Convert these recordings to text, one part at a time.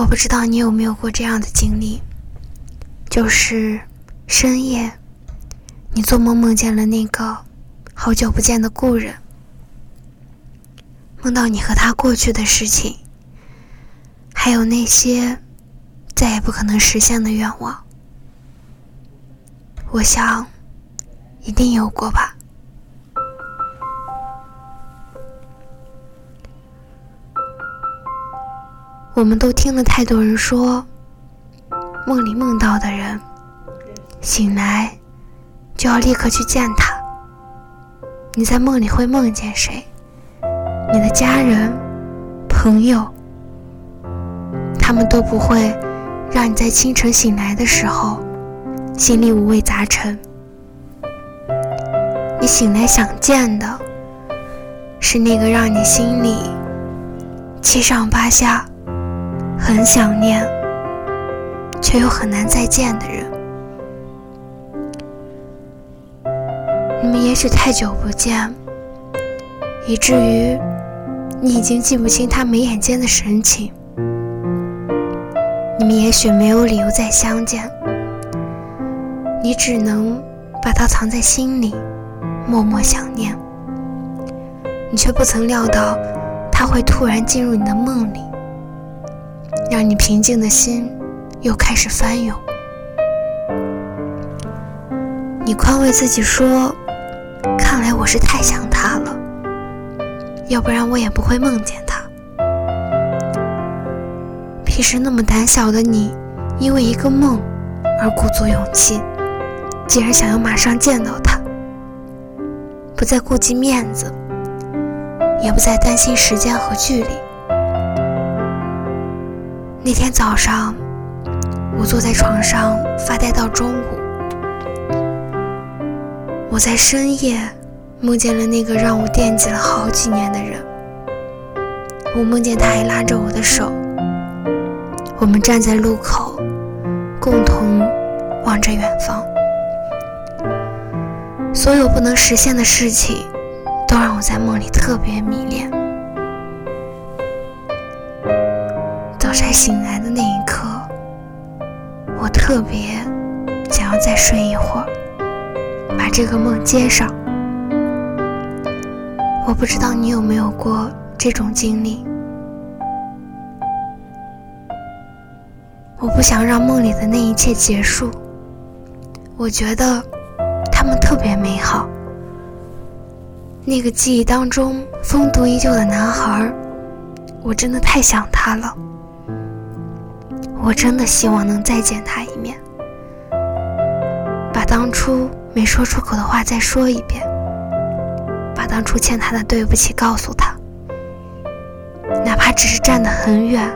我不知道你有没有过这样的经历，就是深夜，你做梦梦见了那个好久不见的故人，梦到你和他过去的事情，还有那些再也不可能实现的愿望。我想，一定有过吧。我们都听了太多人说，梦里梦到的人，醒来就要立刻去见他。你在梦里会梦见谁？你的家人、朋友，他们都不会让你在清晨醒来的时候心里五味杂陈。你醒来想见的，是那个让你心里七上八下。很想念，却又很难再见的人。你们也许太久不见，以至于你已经记不清他眉眼间的神情。你们也许没有理由再相见，你只能把他藏在心里，默默想念。你却不曾料到，他会突然进入你的梦里。让你平静的心又开始翻涌。你宽慰自己说：“看来我是太想他了，要不然我也不会梦见他。”平时那么胆小的你，因为一个梦而鼓足勇气，竟然想要马上见到他，不再顾及面子，也不再担心时间和距离。那天早上，我坐在床上发呆到中午。我在深夜梦见了那个让我惦记了好几年的人。我梦见他还拉着我的手，我们站在路口，共同望着远方。所有不能实现的事情，都让我在梦里特别迷恋。早晨醒来的那一刻，我特别想要再睡一会儿，把这个梦接上。我不知道你有没有过这种经历。我不想让梦里的那一切结束，我觉得他们特别美好。那个记忆当中风度依旧的男孩，我真的太想他了。我真的希望能再见他一面，把当初没说出口的话再说一遍，把当初欠他的对不起告诉他，哪怕只是站得很远，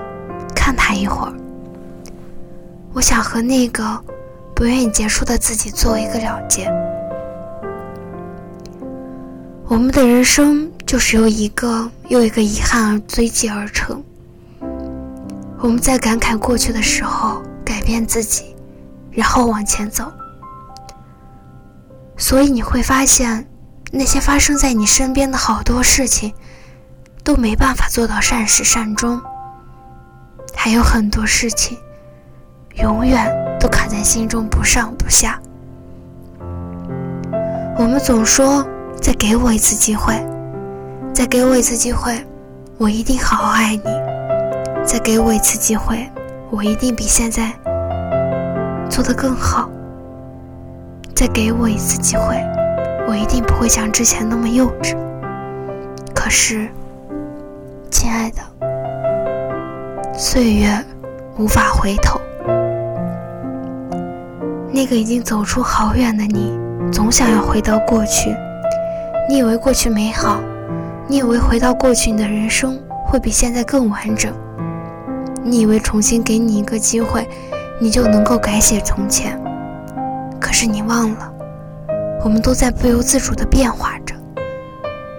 看他一会儿。我想和那个不愿意结束的自己做一个了结。我们的人生就是由一个又一个遗憾而堆积而成。我们在感慨过去的时候，改变自己，然后往前走。所以你会发现，那些发生在你身边的好多事情，都没办法做到善始善终。还有很多事情，永远都卡在心中不上不下。我们总说，再给我一次机会，再给我一次机会，我一定好好爱你。再给我一次机会，我一定比现在做得更好。再给我一次机会，我一定不会像之前那么幼稚。可是，亲爱的，岁月无法回头。那个已经走出好远的你，总想要回到过去。你以为过去美好，你以为回到过去，你的人生会比现在更完整。你以为重新给你一个机会，你就能够改写从前？可是你忘了，我们都在不由自主地变化着。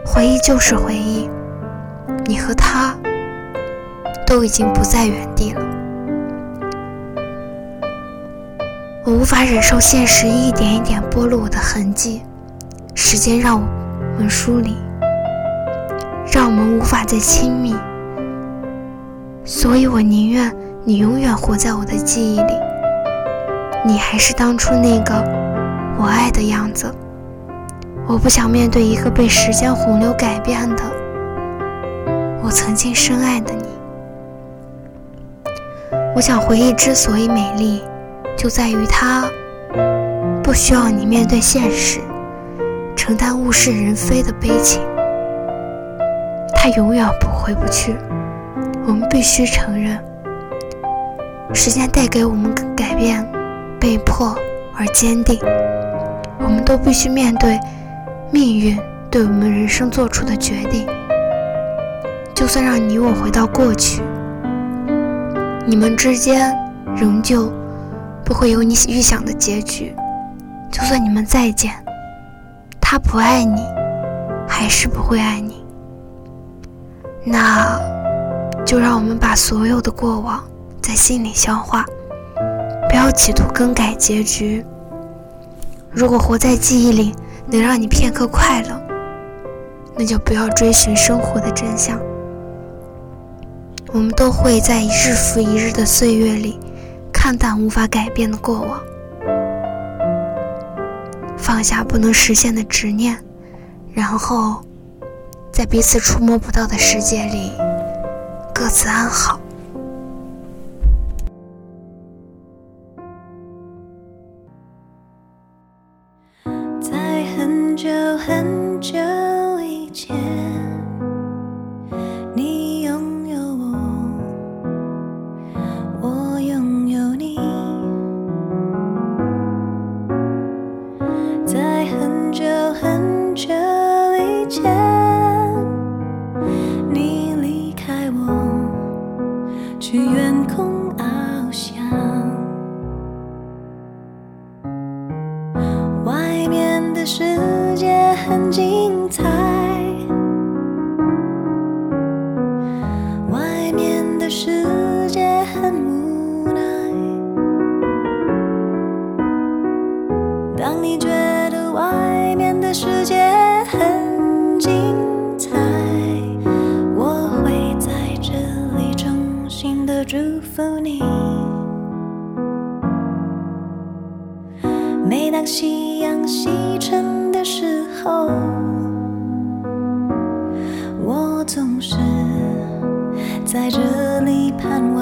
回忆就是回忆，你和他都已经不在原地了。我无法忍受现实一点一点剥落我的痕迹，时间让我们疏离，让我们无法再亲密。所以我宁愿你永远活在我的记忆里。你还是当初那个我爱的样子。我不想面对一个被时间洪流改变的我曾经深爱的你。我想回忆之所以美丽，就在于它不需要你面对现实，承担物是人非的悲情。它永远不回不去。我们必须承认，时间带给我们改变，被迫而坚定。我们都必须面对。命运对我们人生做出的决定，就算让你我回到过去，你们之间仍旧不会有你预想的结局。就算你们再见，他不爱你，还是不会爱你。那就让我们把所有的过往在心里消化，不要企图更改结局。如果活在记忆里。能让你片刻快乐，那就不要追寻生活的真相。我们都会在日复一日的岁月里，看淡无法改变的过往，放下不能实现的执念，然后在彼此触摸不到的世界里，各自安好。空翱翔。福你。每当夕阳西沉的时候，我总是在这里盼望